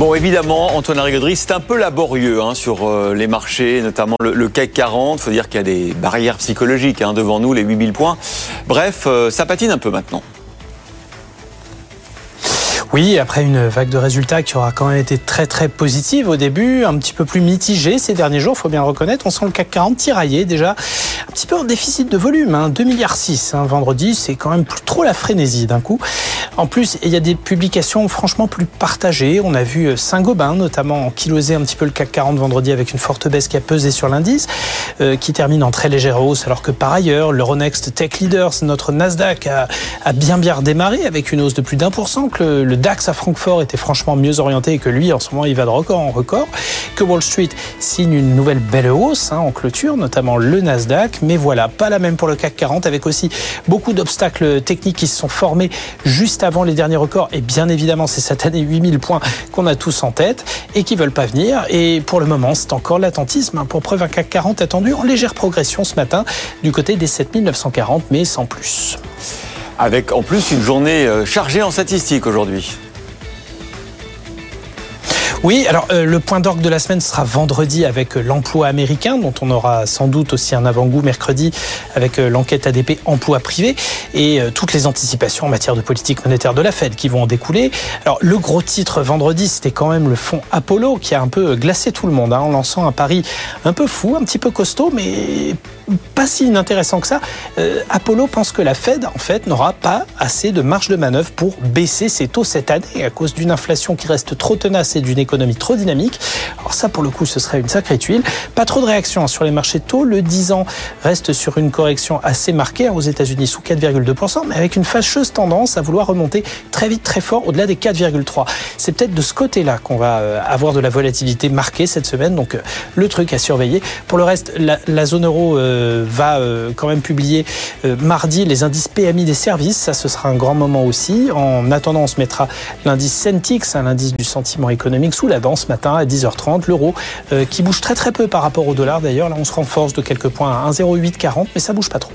Bon, évidemment, Antoine Larigauderie, c'est un peu laborieux hein, sur euh, les marchés, notamment le, CAC 40. Il faut dire qu'il y a des barrières psychologiques hein, devant nous, les 8000 points. Bref, euh, ça patine un peu maintenant. Oui, après une vague de résultats qui aura quand même été très très positive au début, un petit peu plus mitigée ces derniers jours, faut bien le reconnaître. On sent le CAC 40 tiraillé déjà, un petit peu en déficit de volume, hein, 2 milliards 6 hein, vendredi, c'est quand même plus trop la frénésie d'un coup. En plus, il y a des publications franchement plus partagées. On a vu euh, Saint-Gobain notamment kilosé un petit peu le CAC 40 vendredi avec une forte baisse qui a pesé sur l'indice, euh, qui termine en très légère hausse, alors que par ailleurs, l'Euronext Tech Leaders, notre Nasdaq, a, bien bien redémarré avec une hausse de plus d'un pour cent, que le DAX à Francfort était franchement mieux orienté et que lui, en ce moment, il va de record en record. Que Wall Street signe une nouvelle belle hausse hein, en clôture, notamment le Nasdaq. Mais voilà, pas la même pour le CAC 40, avec aussi beaucoup d'obstacles techniques qui se sont formés juste avant les derniers records. Et bien évidemment, c'est cette année 8000 points qu'on a tous en tête et qui veulent pas venir. Et pour le moment, c'est encore l'attentisme. Hein. Pour preuve, un CAC 40 attendu en légère progression ce matin du côté des 7940, mais sans plus avec en plus une journée euh, chargée en statistiques aujourd'hui. Oui, alors euh, le point d'orgue de la semaine sera vendredi avec euh, l'emploi américain, dont on aura sans doute aussi un avant-goût mercredi avec l'enquête ADP emploi privé et toutes les anticipations en matière de politique monétaire de la Fed qui vont en découler. Alors le gros titre vendredi, c'était quand même le fonds Apollo qui a un peu glacé tout le monde hein, en lançant un pari un peu fou, un petit peu costaud, mais pas si inintéressant que ça. Euh, Apollo pense que la Fed, en fait, n'aura pas assez de marge de manœuvre pour baisser ses taux cette année à cause d'une inflation qui reste trop tenace et d'une trop dynamique. Alors ça, pour le coup, ce serait une sacrée tuile. Pas trop de réaction hein, sur les marchés taux. Le 10 ans reste sur une correction assez marquée hein, aux États-Unis sous 4,2%, mais avec une fâcheuse tendance à vouloir remonter très vite, très fort au-delà des 4,3. C'est peut-être de ce côté-là qu'on va euh, avoir de la volatilité marquée cette semaine. Donc euh, le truc à surveiller. Pour le reste, la, zone euro euh, va quand même publier mardi les indices PMI des services. Ça, ce sera un grand moment aussi. En attendant, on se mettra l'indice Centix, l'indice du sentiment économique, sous la dent ce matin à 10h30. L'euro qui bouge très très peu par rapport au dollar d'ailleurs. Là, on se renforce de quelques points à 1,0840, mais ça bouge pas trop.